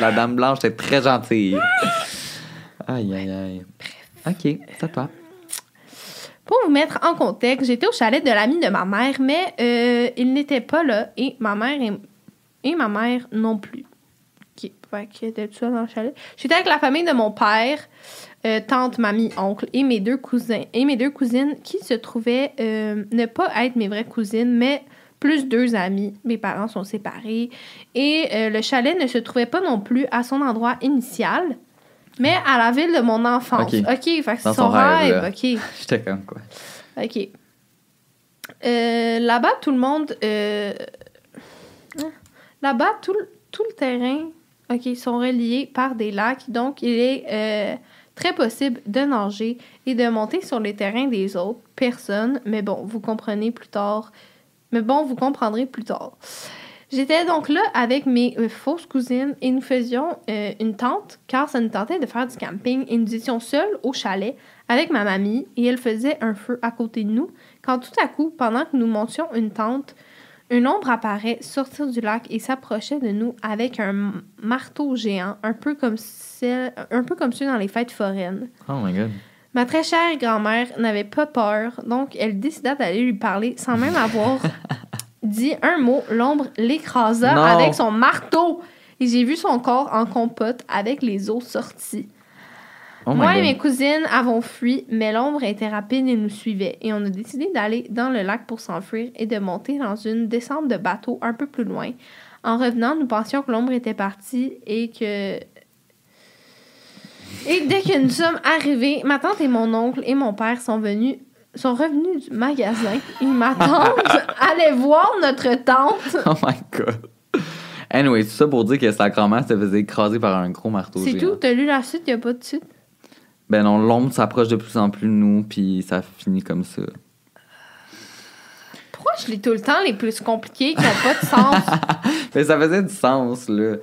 La Dame Blanche est très gentille. Aïe, aïe, aïe. Ok, c'est à toi. Pour vous mettre en contexte, j'étais au chalet de l'ami de ma mère, mais euh, il n'était pas là et ma mère et, ma mère non plus. Qui qu'elle était le chalet. J'étais avec la famille de mon père, euh, tante, mamie, oncle et mes deux cousins et mes deux cousines qui se trouvaient euh, ne pas être mes vraies cousines, mais plus deux amis. Mes parents sont séparés et le chalet ne se trouvait pas non plus à son endroit initial, mais à la ville de mon enfance. Ok. Ok, fait que c'est son rêve, rêve. Ok. J'étais comme quoi. OK. Euh, là-bas, tout le monde. euh, hein? Là-bas, tout, le- tout le terrain, OK, sont reliés par des lacs. Donc, il est euh, très possible de nager et de monter sur les terrains des autres personnes. Mais bon, vous comprenez plus tard. Mais bon, vous comprendrez plus tard. J'étais donc là avec mes euh, fausses cousines et nous faisions euh, une tente car ça nous tentait de faire du camping et nous étions seuls au chalet avec ma mamie et elle faisait un feu à côté de nous quand tout à coup, pendant que nous montions une tente, une ombre apparaît sortir du lac et s'approchait de nous avec un marteau géant, un peu comme celle- un peu comme ceux dans les fêtes foraines. Oh my god. Ma très chère grand-mère n'avait pas peur, donc elle décida d'aller lui parler sans même avoir dit un mot. L'ombre l'écrasa Non. avec son marteau et j'ai vu son corps en compote avec les os sortis. Oh my Moi et god. mes cousines avons fui, mais l'ombre était rapide et nous suivait. Et on a décidé d'aller dans le lac pour s'enfuir et de monter dans une descente de bateau un peu plus loin. En revenant, nous pensions que l'ombre était partie et que. Et dès que nous sommes arrivés, ma tante et mon oncle et mon père sont venus sont revenus du magasin et ma tante allait voir notre tante. Oh my god. Anyway, tout ça pour dire que sa grand-mère se faisait écraser par un gros marteau C'est tout, t'as lu la suite, y a pas de suite? Ben non, l'ombre s'approche de plus en plus de nous, puis ça finit comme ça. Pourquoi je lis tout le temps les plus compliqués qui n'ont pas de sens? Mais ça faisait du sens, là.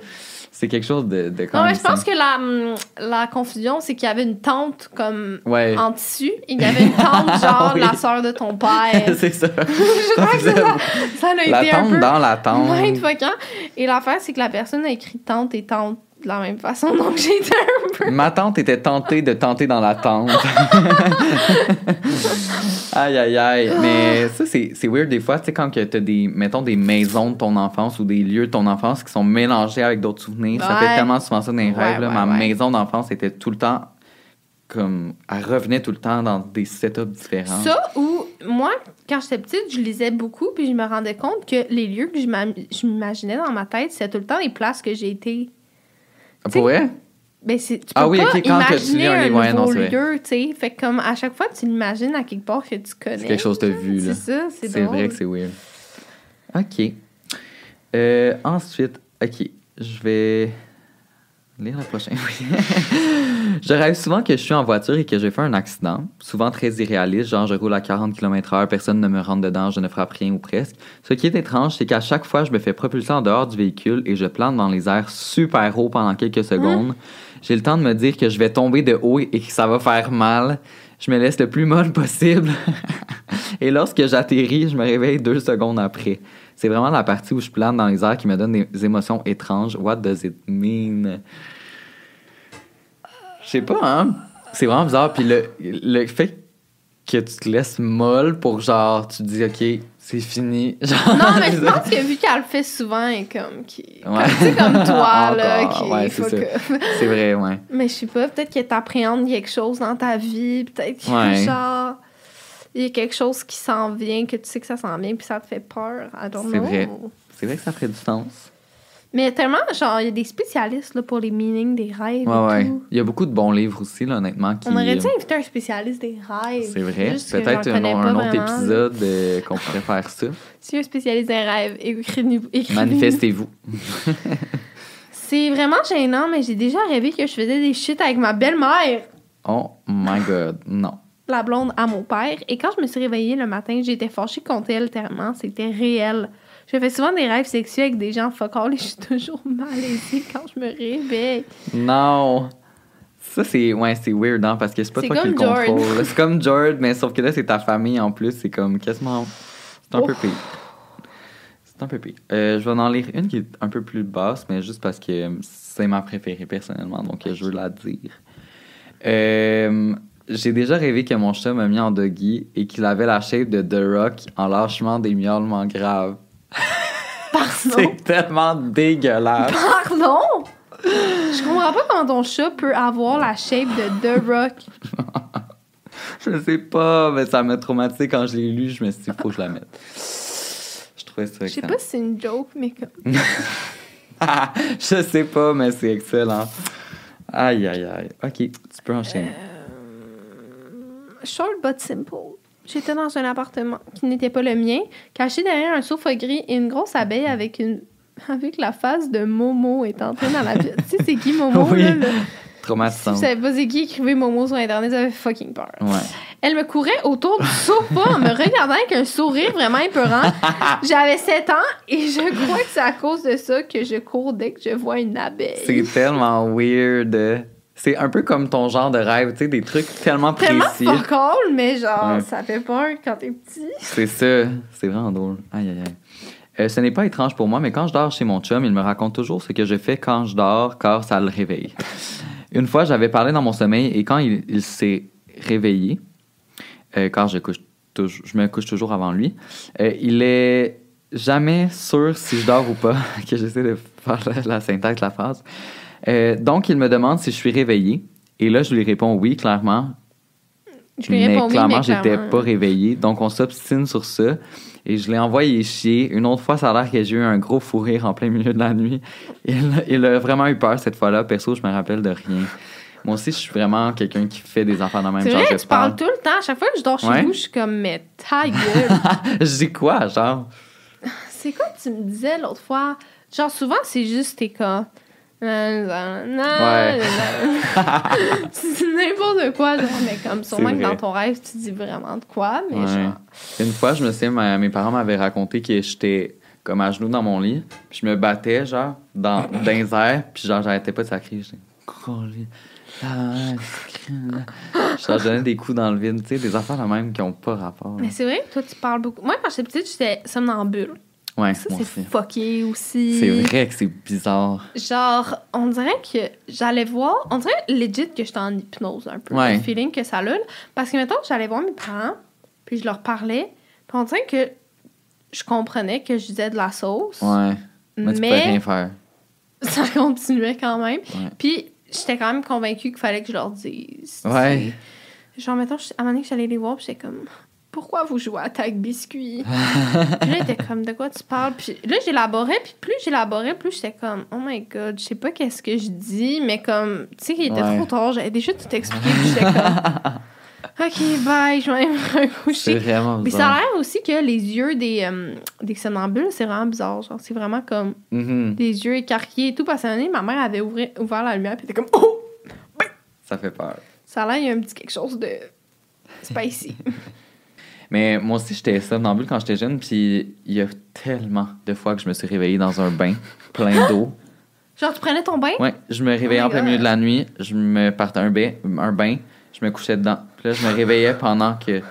C'est quelque chose de, de quand Non, même mais je pense simple. que la, hum, la confusion, c'est qu'il y avait une tante comme Ouais. en tissu et il y avait une tante genre Oui. la sœur de ton père. c'est ça. je crois que ça, ça la été un tente peu dans la tente. mindfuckant. Et l'affaire, c'est que la personne a écrit tante et tante de la même façon, donc j'ai été un peu. Ma tante était tentée de tenter dans la tente. aïe, aïe, aïe. Mais ça, c'est weird des fois, tu sais, quand tu as des, mettons, des maisons de ton enfance ou des lieux de ton enfance qui sont mélangés avec d'autres souvenirs. Ça fait tellement souvent ça dans les Ouais, rêves. là. ouais, Ma maison d'enfance était tout le temps comme. Elle revenait tout le temps dans des setups différents. Ça, ou moi, quand j'étais petite, je lisais beaucoup, puis je me rendais compte que les lieux que je m'imaginais dans ma tête, c'était tout le temps les places que j'ai été. Pour vrai? Ben, c'est, tu peux Ah oui, pas ok, quand que tu imaginer lis un livre, ouais, non, c'est lieu, tu sais. Fait que comme à chaque fois, tu l'imagines à quelque part que tu connais. C'est quelque chose as vu, là. C'est ça, c'est C'est vrai que c'est weird. OK. Euh, ensuite, OK, je vais lire la prochaine. Je rêve souvent que je suis en voiture et que j'ai fait un accident, souvent très irréaliste, genre je roule à 40 km/h, personne ne me rentre dedans, je ne frappe rien ou presque. Ce qui est étrange, c'est qu'à chaque fois, je me fais propulser en dehors du véhicule et je plane dans les airs super haut pendant quelques secondes. J'ai le temps de me dire que je vais tomber de haut et que ça va faire mal. Je me laisse le plus molle possible. et lorsque j'atterris, je me réveille deux secondes après. C'est vraiment la partie où je plane dans les airs qui me donne des émotions étranges. What does it mean? Je sais pas, hein? C'est vraiment bizarre. Puis le, le fait que tu te laisses molle pour genre, tu te dis, OK, c'est fini. Genre, Non, mais je pense que vu qu'elle le fait souvent, elle est comme. Qui... Ouais. comme- Tu sais, comme toi, là, qui ouais, est c'est c'est vrai, ouais. Mais je sais pas, peut-être que t'appréhendes quelque chose dans ta vie, peut-être que Ouais. genre. Il y a quelque chose qui s'en vient, que tu sais que ça s'en vient, puis ça te fait peur. I don't C'est know. vrai. C'est vrai que ça ferait du sens. Mais tellement, genre, il y a des spécialistes là, pour les meanings des rêves. Ouais, et ouais. tout. Il y a beaucoup de bons livres aussi, là, honnêtement. Qui, On aurait dû euh, inviter un spécialiste des rêves. C'est vrai. Peut-être un, autre vraiment. épisode euh, qu'on pourrait faire ça. Si un spécialiste des rêves, écrivez-nous. écrivez-nous. Manifestez-vous. C'est vraiment gênant, mais j'ai déjà rêvé que je faisais des shit avec ma belle-mère, Oh my god, non. la blonde à mon père. Et quand je me suis réveillée le matin, j'étais fâchée contre elle tellement. C'était réel. Je fais souvent des rêves sexuels avec des gens fuck all et je suis toujours malaisée quand je me réveille. Non. Ça, c'est ouais, c'est weird, hein, parce que c'est pas toi qui le George. contrôle. C'est comme George, mais sauf que là, c'est ta famille en plus. C'est comme quasiment. C'est un peu pire. C'est un peu pire. Euh, je vais en lire une qui est un peu plus basse, mais juste parce que c'est ma préférée personnellement, donc je veux la dire. Euh, J'ai déjà rêvé que mon chat m'a mis en doggy et qu'il avait la shape de The Rock en lâchement des miaulements graves. Pardon? C'est tellement dégueulasse. Pardon? Je comprends pas comment ton chat peut avoir la shape de The Rock. Je sais pas, mais ça m'a traumatisé quand je l'ai lu. Je me suis dit, faut que je la mette. Je trouvais ça Je sais excellent. pas si c'est une joke, mais comme. je sais pas, mais c'est excellent. Aïe, aïe, aïe. Ok, tu peux enchaîner. Short but simple. J'étais dans un appartement qui n'était pas le mien, caché derrière un sofa gris et une grosse abeille avec une avec la face de Momo est entrée dans la pièce. tu sais, c'est qui Momo, Oui. là? Si Traumatisant. vous savez pas c'est qui, écrivez Momo sur Internet, vous avez fucking peur. Ouais. Elle me courait autour du sofa en me regardant avec un sourire vraiment épeurant. J'avais 7 ans et je crois que c'est à cause de ça que je cours dès que je vois une abeille. C'est tellement weird. C'est un peu comme ton genre de rêve, tu sais, des trucs tellement Tellement précis. fuck all, mais genre, Ouais. ça fait peur quand t'es petit. C'est ça. C'est vraiment drôle. Aïe, aïe, aïe. Euh, ce n'est pas étrange pour moi, mais quand je dors chez mon chum, il me raconte toujours ce que je fais quand je dors, car ça le réveille. Une fois, j'avais parlé dans mon sommeil et quand il, il s'est réveillé, euh, car je, couche je me couche toujours avant lui, euh, il est jamais sûr si je dors ou pas, que j'essaie de faire la, la syntaxe de la phrase. Euh, donc, il me demande si je suis réveillé. Et là, je lui réponds oui, clairement. Je lui mais réponds oui, clairement, mais j'étais clairement. pas réveillé. Donc, on s'obstine sur ça. Et je l'ai envoyé chier. Une autre fois, ça a l'air que j'ai eu un gros fou rire en plein milieu de la nuit. Il, il a vraiment eu peur cette fois-là. Perso, je me rappelle de rien. Moi aussi, je suis vraiment quelqu'un qui fait des enfants dans le même genre. vrai, je tu parles tout le temps. À chaque fois que je dors chez Ouais. vous, je suis comme, mais ta gueule. je dis quoi, genre? c'est quoi que tu me disais l'autre fois? Genre, souvent, c'est juste tes cas. Ouais. c'est n'importe quoi, genre, mais comme sûrement que dans ton rêve, tu dis vraiment de quoi, mais Ouais. genre. Une fois, je me souviens, ma- mes parents m'avaient raconté que j'étais comme à genoux dans mon lit, puis je me battais, genre, dans, dans les airs, puis genre, j'arrêtais pas de sacrer. J'étais, Je leur donnais des coups dans le vide, tu sais, des affaires même qui ont pas rapport. Mais c'est vrai que toi, tu parles beaucoup. Moi, quand j'étais petite, j'étais somnambule. Ouais, Ça, c'est fucké aussi. C'est vrai que c'est bizarre. Genre, on dirait que j'allais voir, on dirait legit que j'étais en hypnose un peu, Ouais. le feeling que ça a. là. Parce que maintenant, j'allais voir mes parents, puis je leur parlais, puis on dirait que je comprenais que je disais de la sauce, Ouais. Mais tu mais rien faire. ça continuait quand même. Ouais. Puis j'étais quand même convaincue qu'il fallait que je leur dise. Ouais. Genre, mettons, à un moment donné que j'allais les voir, puis j'étais comme, pourquoi vous jouez à tag biscuit? puis là, j'étais comme, de quoi tu parles? Puis là, j'élaborais, puis plus j'élaborais, plus j'étais comme, oh my god, je sais pas qu'est-ce que je dis, mais comme, tu sais, qu'il était Ouais. trop tard, j'avais déjà tout expliqué, puis j'étais comme, ok, bye, je vais aller me C'est recoucher. vraiment Puis ça a l'air aussi que les yeux des, euh, des somnambules, c'est vraiment bizarre. Genre, c'est vraiment comme Mhm. des yeux écarquillés et tout. Parce qu'à un moment donné, ma mère avait ouvert, ouvert la lumière, puis elle était comme, oh! Ça fait peur. Ça a l'air, il y a un petit quelque chose de spicy. Mais moi aussi, j'étais somnambule quand j'étais jeune, puis il y a tellement de fois que je me suis réveillée dans un bain plein d'eau. Genre, tu prenais ton bain? Ouais, je me réveillais Oh en plein milieu de la nuit, je me partais un bain, un bain, je me couchais dedans. Puis là, je me réveillais pendant que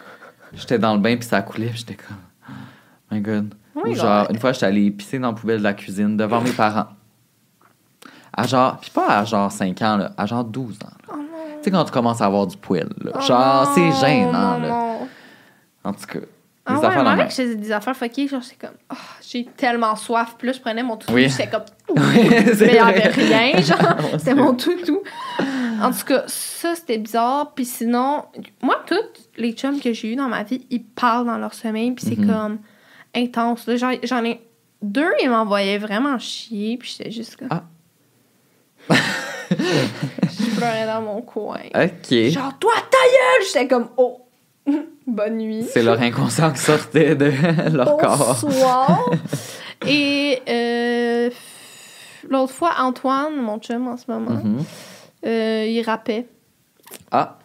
j'étais dans le bain, puis ça coulait, puis j'étais comme, oh my god. Oh Ou genre, une fois, j'étais allée pisser dans la poubelle de la cuisine devant mes parents. À genre, puis pas à genre 5 ans, là, à genre 12 ans. là. Oh. Tu sais, quand tu commences à avoir du poil, là. Genre, c'est gênant, là. En tout cas, Ah ouais, affaires que je faisais des affaires fuckées, genre, j'étais comme, oh, j'ai tellement soif. Puis là, je prenais mon toutou, Oui. j'étais comme, Oui, mais il y avait rien, genre, c'était mon toutou. En tout cas, ça, c'était bizarre. Puis sinon, moi, tous les chums que j'ai eu dans ma vie, ils parlent dans leur sommeil, puis c'est Mhm. comme intense. j'en ai deux, ils m'envoyaient vraiment chier, puis j'étais juste comme. Ah. je pleurais dans mon coin. OK. Genre, toi, ta gueule! J'étais comme, oh, bonne nuit. C'est leur inconscient qui sortait de leur corps. Bonsoir. Et euh, l'autre fois, Antoine, mon chum en ce moment, Mhm. euh, il rappait. Ah.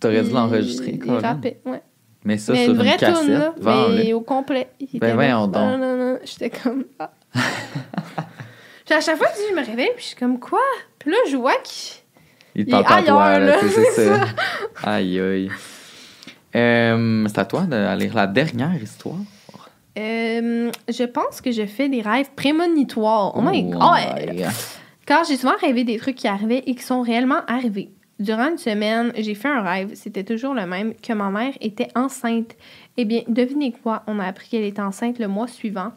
T'aurais dû Il- l'enregistrer, Il Colin. rappait, ouais. Mais ça mais sur une vraie cassette. toune, là, vends-le. mais au complet. Il Ben voyons donc. Non, non, non. J'étais comme... Ah. Puis à chaque fois, je me réveille, puis je suis comme, quoi? Puis là, je vois qu'il... Il te Il parle pas à toi, là, là, c'est c'est c'est ça. Aïe, aïe. Euh, c'est à toi de lire la dernière histoire. Euh, je pense que je fais des rêves prémonitoires. Oh my god! Car j'ai souvent rêvé des trucs qui arrivaient et qui sont réellement arrivés. Durant une semaine, j'ai fait un rêve, c'était toujours le même, que ma mère était enceinte. Eh bien, devinez quoi? On a appris qu'elle était enceinte le mois suivant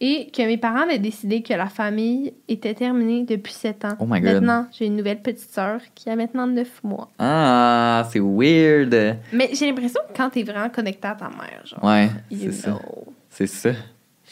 et que mes parents avaient décidé que la famille était terminée depuis 7 ans. Oh my God. Maintenant, j'ai une nouvelle petite sœur qui a maintenant 9 mois. Ah, c'est weird. Mais j'ai l'impression que quand t'es vraiment connecté à ta mère, genre, Ouais, c'est ça. C'est ça.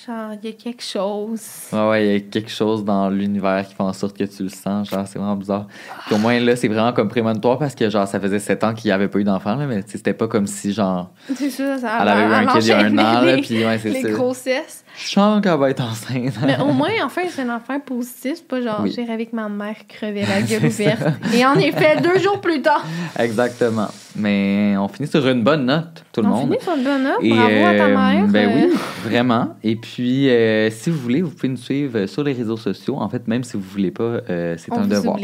Genre, il y a quelque chose. Ouais, ouais, il y a quelque chose dans l'univers qui fait en sorte que tu le sens. Genre, c'est vraiment bizarre. Puis au moins, là, c'est vraiment comme prémonitoire parce que, genre, ça faisait 7 ans qu'il n'y avait pas eu d'enfant, là, mais c'était pas comme si, genre, C'est ça, ça elle avait eu un kid il y a un an, là, les, puis ouais, c'est les ça. grossesses. Je sens qu'elle va être enceinte. Mais au moins, enfin, c'est un enfant positif. C'est pas genre, Oui. rêvé avec ma mère crevait la gueule ouverte. Et en effet, deux jours plus tard, Exactement. Mais on finit sur une bonne note, tout le on monde. finit sur une bonne note. Et, Bravo à ta euh, mère. Ben euh, oui, vraiment. Et puis, euh, si vous voulez, vous pouvez nous suivre sur les réseaux sociaux. En fait, même si vous voulez pas, euh, c'est on un vous devoir.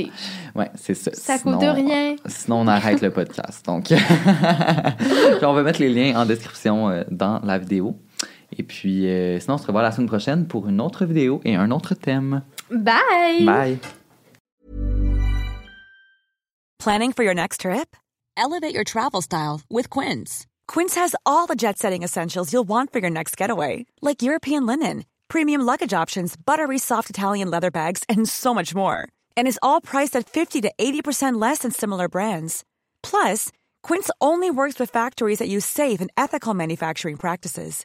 Ouais, c'est ça. Ça Sinon- coûte rien. Sinon, on arrête le podcast. Donc, Puis on va mettre les liens en description euh, dans la vidéo. Et puis, euh, sinon, on se revoit la semaine prochaine pour une autre vidéo et un autre thème. Bye! Bye! Planning for your next trip? Elevate your travel style with Quince. Quince has all the jet setting essentials you'll want for your next getaway, like European linen, premium luggage options, buttery soft Italian leather bags, and so much more. And is all priced at 50 to 80% less than similar brands. Plus, Quince only works with factories that use safe and ethical manufacturing practices.